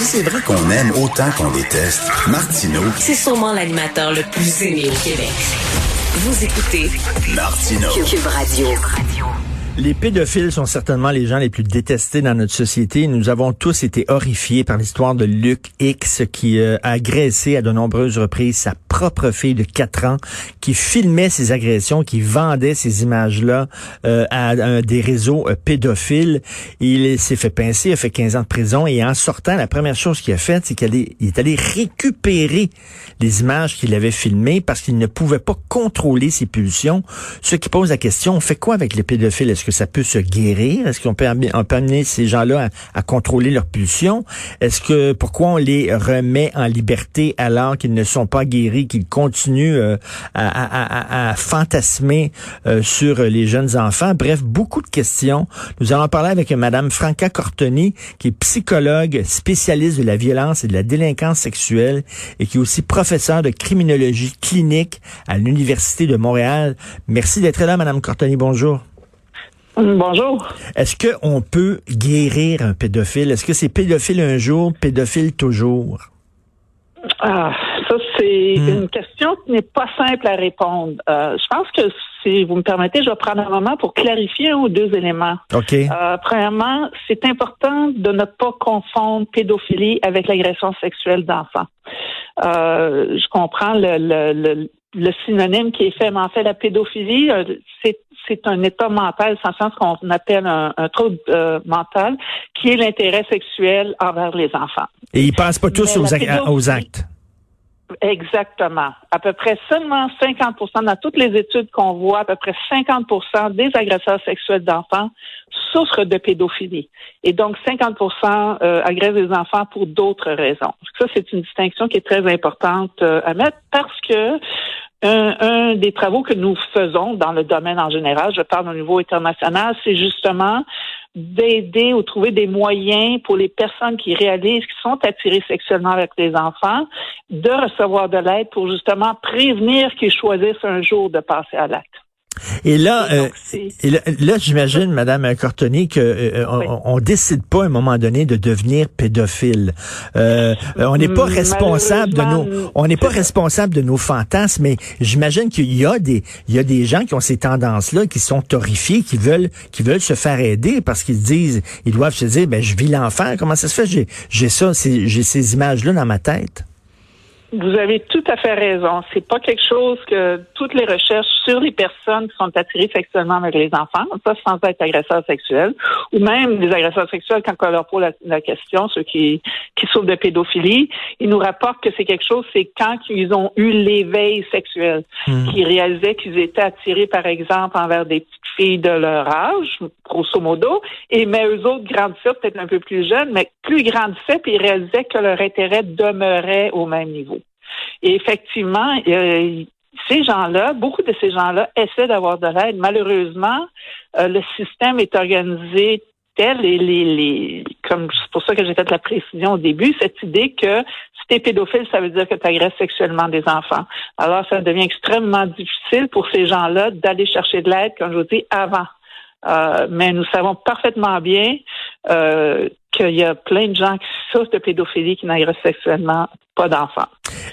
Si c'est vrai qu'on aime autant qu'on déteste, Martineau, C'est sûrement l'animateur le plus aimé au Québec. Vous écoutez Martineau. Cube Radio. Les pédophiles sont certainement les gens les plus détestés dans notre société. Nous avons tous été horrifiés par l'histoire de Luc X qui euh, a agressé à de nombreuses reprises sa propre fille de 4 ans, qui filmait ses agressions, qui vendait ces images-là euh, à, des réseaux euh, pédophiles. Il s'est fait pincer, il a fait 15 ans de prison et en sortant, la première chose qu'il a faite, c'est qu'il est, allé récupérer les images qu'il avait filmées parce qu'il ne pouvait pas contrôler ses pulsions. Ce qui pose la question, on fait quoi avec les pédophiles? Est-ce que ça peut se guérir? Est-ce qu'on peut amener ces gens-là à, à contrôler leurs pulsions? Est-ce que pourquoi on les remet en liberté alors qu'ils ne sont pas guéris, qu'ils continuent euh, à, à- à- à fantasmer euh, sur les jeunes enfants? Bref, beaucoup de questions. Nous allons parler avec Madame Franca Cortoni, qui est psychologue, spécialiste de la violence et de la délinquance sexuelle et qui est aussi professeure de criminologie clinique à l'Université de Montréal. Merci d'être là, Madame Cortoni. Bonjour. Bonjour. Est-ce qu'on peut guérir un pédophile? Est-ce que c'est pédophile un jour, pédophile toujours? Ah, ça, c'est Hmm. une question qui n'est pas simple à répondre. Euh, je pense que si vous me permettez, je vais prendre un moment pour clarifier un ou deux éléments. OK. Euh, premièrement, c'est important de ne pas confondre pédophilie avec l'agression sexuelle d'enfants. Euh, je comprends le, le, le, le synonyme qui est fait, mais en fait, la pédophilie, euh, c'est c'est un état mental, sans sens qu'on appelle un, un trouble euh, mental, qui est l'intérêt sexuel envers les enfants. Et ils passent pas tous pédophilie- aux actes. Exactement. À peu près seulement 50 dans toutes les études qu'on voit, à peu près 50% des agresseurs sexuels d'enfants souffrent de pédophilie. Et donc 50% euh, agressent des enfants pour d'autres raisons. Ça, c'est une distinction qui est très importante euh, à mettre parce que un, un des travaux que nous faisons dans le domaine en général, je parle au niveau international, c'est justement d'aider ou trouver des moyens pour les personnes qui réalisent qu'ils sont attirées sexuellement avec les enfants de recevoir de l'aide pour justement prévenir qu'ils choisissent un jour de passer à l'acte. Et là, Et euh, donc, c'est- et là, là, j'imagine, Madame Cortoni, que euh, Oui. on, on décide pas à un moment donné de devenir pédophile. Euh, euh, on n'est pas Mm, responsable de nos, on n'est pas responsable de nos fantasmes, mais j'imagine qu'il y a des, il y a des gens qui ont ces tendances-là, qui sont horrifiés, qui veulent, qui veulent se faire aider parce qu'ils se disent, ils doivent se dire, ben je vis l'enfer. Comment ça se fait? J'ai, j'ai ça, j'ai ces images-là dans ma tête. Vous avez tout à fait raison. C'est pas quelque chose que toutes les recherches sur les personnes qui sont attirées sexuellement avec les enfants, ça sans être agresseurs sexuels, ou même des agresseurs sexuels quand on leur pose la, la question, ceux qui, qui souffrent de pédophilie, ils nous rapportent que c'est quelque chose, c'est quand ils ont eu l'éveil sexuel, qu'ils réalisaient qu'ils étaient attirés, par exemple, envers des petites filles de leur âge, grosso modo, et mais eux autres grandissaient peut-être un peu plus jeunes, mais plus ils grandissaient, puis ils réalisaient que leur intérêt demeurait au même niveau. Et effectivement, euh, ces gens-là, beaucoup de ces gens-là essaient d'avoir de l'aide. Malheureusement, euh, le système est organisé tel et les, comme c'est pour ça que j'ai fait la précision au début, cette idée que si t'es pédophile, ça veut dire que tu agresses sexuellement des enfants. Alors, ça devient extrêmement difficile pour ces gens-là d'aller chercher de l'aide, comme je vous dis, avant. Euh, mais nous savons parfaitement bien qu'il y a plein de gens qui souffrent de pédophilie qui n'agressent sexuellement pas d'enfants.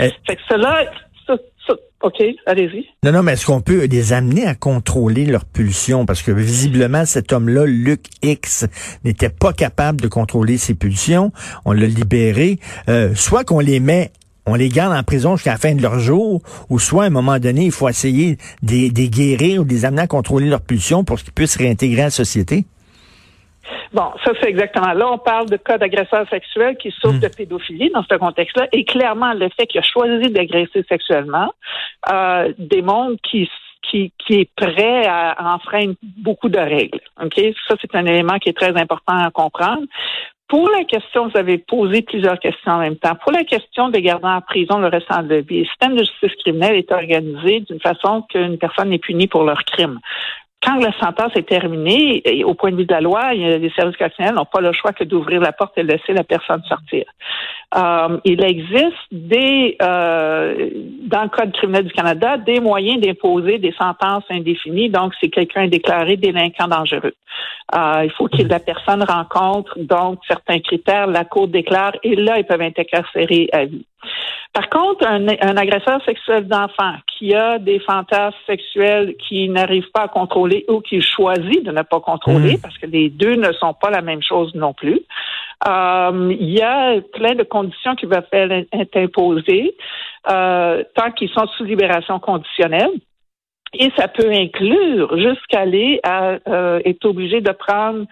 Euh, Fait que cela, ça, ça- OK, allez-y. Non, non, mais est-ce qu'on peut les amener à contrôler leurs pulsions? Parce que visiblement, cet homme-là, Luc X, n'était pas capable de contrôler ses pulsions. On l'a libéré. Euh, soit qu'on les met, on les garde en prison jusqu'à la fin de leur jour, ou soit à un moment donné, il faut essayer de les- de les guérir ou de les amener à contrôler leurs pulsions pour qu'ils puissent réintégrer la société. Bon, ça c'est exactement. Là, on parle de cas d'agresseurs sexuels qui souffrent Hmm. de pédophilie dans ce contexte-là. Et clairement, le fait qu'il a choisi d'agresser sexuellement euh, démontre qu'il qui, qui est prêt à enfreindre beaucoup de règles. OK? Ça, c'est un élément qui est très important à comprendre. Pour la question, vous avez posé plusieurs questions en même temps. Pour la question de garder en prison le restant de la vie, le système de justice criminelle est organisé d'une façon qu'une personne est punie pour leur crime. Quand la sentence est terminée, au point de vue de la loi, les services correctionnels n'ont pas le choix que d'ouvrir la porte et de laisser la personne sortir. Euh, il existe des, euh, dans le Code criminel du Canada, des moyens d'imposer des sentences indéfinies. Donc, si quelqu'un est déclaré délinquant dangereux, euh, il faut que la personne rencontre donc certains critères. La Cour déclare et là, ils peuvent être incarcérés à vie. Par contre, un, agresseur sexuel d'enfant qui a des fantasmes sexuels qui n'arrive pas à contrôler ou qui choisit de ne pas contrôler, mmh. parce que les deux ne sont pas la même chose non plus, euh, il y a plein de conditions qui peuvent être imposées euh, tant qu'ils sont sous libération conditionnelle. Et ça peut inclure jusqu'à aller à euh, être obligé de prendre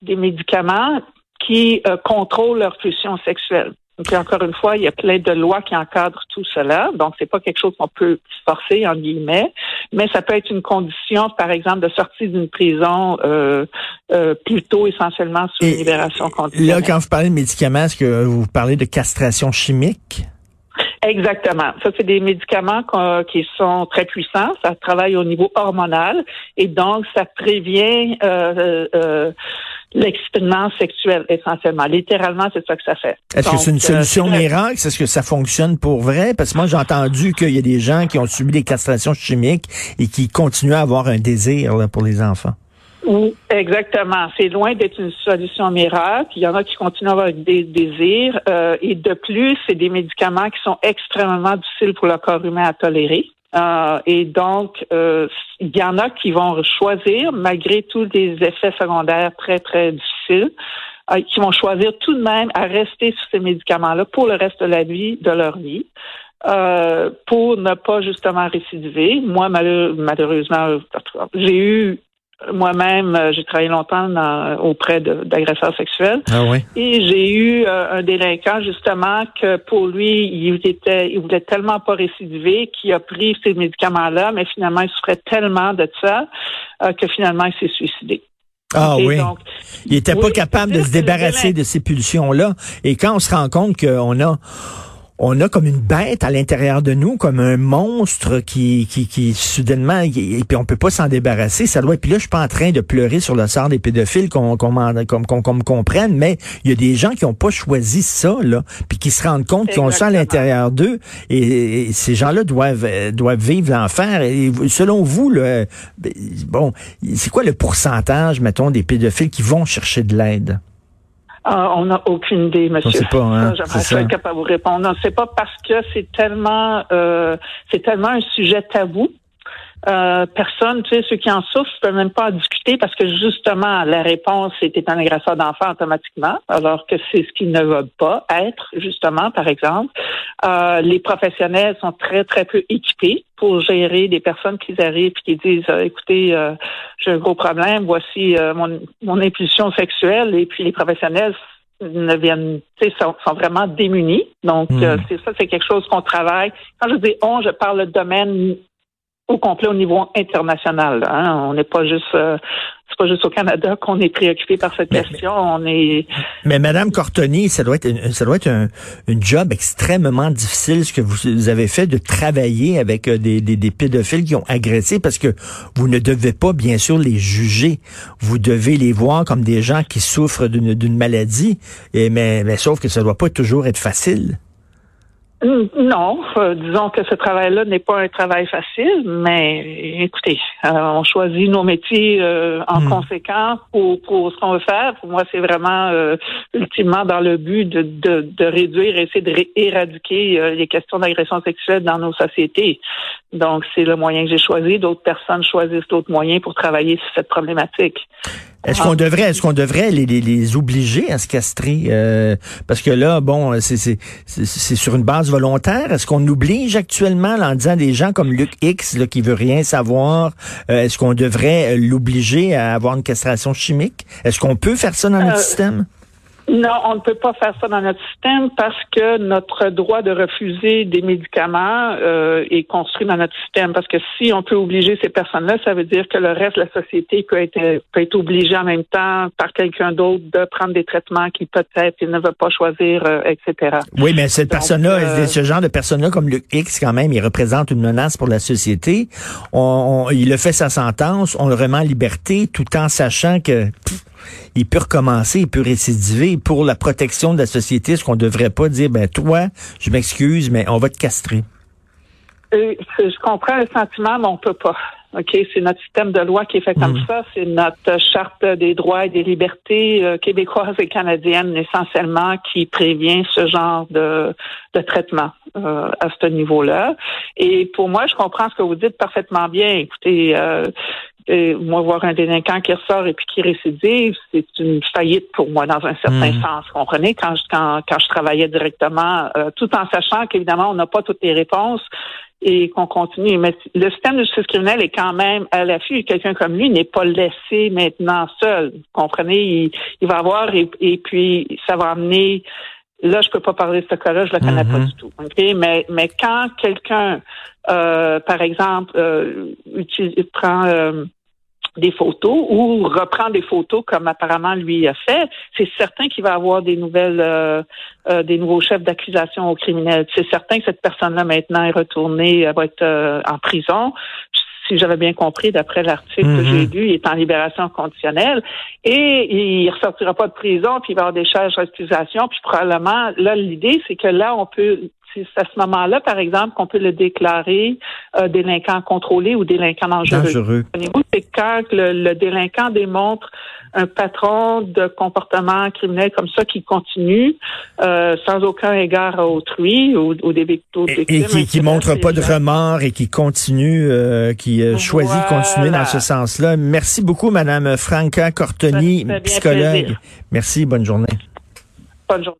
des médicaments qui contrôlent leur pulsion sexuelle. Donc, encore une fois, il y a plein de lois qui encadrent tout cela. Donc, c'est pas quelque chose qu'on peut forcer, en guillemets, mais ça peut être une condition, par exemple, de sortie d'une prison euh, euh, plutôt essentiellement sous une libération conditionnelle. Là, quand vous parlez de médicaments, est-ce que vous parlez de castration chimique? Exactement. Ça, c'est des médicaments qui sont très puissants. Ça travaille au niveau hormonal et donc ça prévient euh, euh l'expérience sexuelle essentiellement. Littéralement, c'est ça que ça fait. Est-ce que c'est une euh, solution miracle? Est-ce que ça fonctionne pour vrai? Parce que moi, j'ai entendu qu'il y a des gens qui ont subi des castrations chimiques et qui continuent à avoir un désir là, pour les enfants. Oui, exactement. C'est loin d'être une solution miracle. Il y en a qui continuent à avoir des désirs. Euh, et de plus, c'est des médicaments qui sont extrêmement difficiles pour le corps humain à tolérer. Euh, et donc, euh, il y en a qui vont choisir, malgré tous les effets secondaires très, très difficiles, euh, qui vont choisir tout de même à rester sur ces médicaments-là pour le reste de la vie, de leur vie. pour ne pas justement récidiver. Moi, malheureusement, j'ai eu moi-même, euh, j'ai travaillé longtemps auprès d'agresseurs sexuels. Ah oui. Et j'ai eu euh, un délinquant, justement, que pour lui, il était, il voulait tellement pas récidiver qu'il a pris ces médicaments-là, mais finalement, il souffrait tellement de ça euh, que finalement, il s'est suicidé. Ah oui. il était pas capable de se débarrasser de ces pulsions-là. Et quand on se rend compte qu'on a on a comme une bête à l'intérieur de nous, comme un monstre qui, qui, qui soudainement, et puis on peut pas s'en débarrasser. Ça doit. Et puis là, je suis pas en train de pleurer sur le sort des pédophiles, qu'on qu'on me comprenne, mais il y a des gens qui ont pas choisi ça là, puis qui se rendent compte qu'ils ont ça à l'intérieur d'eux, et, ces gens-là doivent doivent vivre l'enfer. Et selon vous, là, ben, bon, c'est quoi le pourcentage, mettons, des pédophiles qui vont chercher de l'aide? Ah, on n'a aucune idée, monsieur. On pas, hein? J'aimerais être capable de vous répondre. Non, c'est pas parce que c'est tellement, euh, c'est tellement un sujet tabou euh, personne, tu sais, ceux qui en souffrent, ne peuvent même pas en discuter parce que justement, la réponse était un agresseur d'enfant automatiquement, alors que c'est ce qu'ils ne veulent pas être, justement, par exemple. Euh, les professionnels sont très, très peu équipés pour gérer des personnes qui arrivent et qui disent euh, écoutez, euh, j'ai un gros problème, voici mon, mon impulsion sexuelle, et puis les professionnels ne viennent, tu sais, sont, sont, vraiment démunis. Donc, hmm. c'est ça, c'est quelque chose qu'on travaille. Quand je dis on, je parle de domaine au complet au niveau international. Hein. On n'est pas juste euh, c'est pas juste au Canada qu'on est préoccupé par cette question. on est. Mais Madame Cortoni, ça doit être ça doit être un, job extrêmement difficile ce que vous avez fait de travailler avec euh, des, des, des, pédophiles qui ont agressé parce que vous ne devez pas bien sûr les juger. Vous devez les voir comme des gens qui souffrent d'une maladie. Et mais, mais sauf que ça doit pas toujours être facile. Non, euh, disons que ce travail-là n'est pas un travail facile, mais écoutez, euh, on choisit nos métiers euh, en hmm. conséquence pour, pour ce qu'on veut faire. Pour moi, c'est vraiment ultimement dans le but de, de, de réduire, essayer d'éradiquer les questions d'agression sexuelle dans nos sociétés. Donc, c'est le moyen que j'ai choisi. D'autres personnes choisissent d'autres moyens pour travailler sur cette problématique. Est-ce qu'on devrait, est-ce qu'on devrait les, les, les, obliger à se castrer Parce que là, bon, c'est sur une base volontaire? Est-ce qu'on oblige actuellement en disant des gens comme Luc X là, qui veut rien savoir euh, Est-ce qu'on devrait l'obliger à avoir une castration chimique? Est-ce qu'on peut faire ça dans notre euh, système? Non, on ne peut pas faire ça dans notre système parce que notre droit de refuser des médicaments euh, est construit dans notre système. Parce que si on peut obliger ces personnes-là, ça veut dire que le reste de la société peut être peut être obligé en même temps par quelqu'un d'autre de prendre des traitements qui peut-être il ne veut pas choisir, euh, etc. Oui, mais cette personne-là, euh, ce genre de personne-là comme Luc X, quand même, il représente une menace pour la société. On, il a fait sa sentence, on le remet en liberté, tout en sachant que il peut recommencer, il peut récidiver. Pour la protection de la société, ce qu'on devrait pas dire, ben toi, je m'excuse, mais on va te castrer. Euh, je comprends le sentiment, mais on peut pas. OK, c'est notre système de loi qui est fait comme mm. ça. C'est notre charte des droits et des libertés euh, québécoises et canadiennes essentiellement qui prévient ce genre de, de traitement euh, à ce niveau-là. Et pour moi, je comprends ce que vous dites parfaitement bien. Écoutez, et moi, voir un délinquant qui ressort et puis qui récidive, c'est une faillite pour moi dans un certain mmh. sens. Vous comprenez? Quand je, quand, quand je travaillais directement, euh, tout en sachant qu'évidemment, on n'a pas toutes les réponses et qu'on continue. Mais le système de justice criminelle est quand même à l'affût. Quelqu'un comme lui n'est pas laissé maintenant seul. Vous comprenez? Il, va avoir et, et puis ça va amener Là, je peux pas parler de ce cas-là, je le connais pas mmh. du tout. Mais, mais quand quelqu'un, euh, par exemple, euh, utilise, prend euh, des photos ou reprend des photos comme apparemment lui a fait, c'est certain qu'il va avoir des nouvelles, euh, euh, des nouveaux chefs d'accusation au criminel. C'est certain que cette personne-là maintenant est retournée, elle va être euh, en prison. Si j'avais bien compris, d'après l'article que j'ai mm-hmm. lu, il est en libération conditionnelle et il ressortira pas de prison, puis il va avoir des charges d'accusation, puis probablement, là, l'idée, c'est que là, on peut c'est à ce moment-là, par exemple, qu'on peut le déclarer euh, délinquant contrôlé ou délinquant dangereux. dangereux. C'est quand le, délinquant démontre un patron de comportement criminel comme ça qui continue euh, sans aucun égard à autrui ou, des victimes. Et, qui, qui montre pas de remords et qui continue, euh, qui choisit de continuer dans ce sens-là. Merci beaucoup, Madame Franca Cortoni, psychologue. Merci, bonne journée. Bonne journée.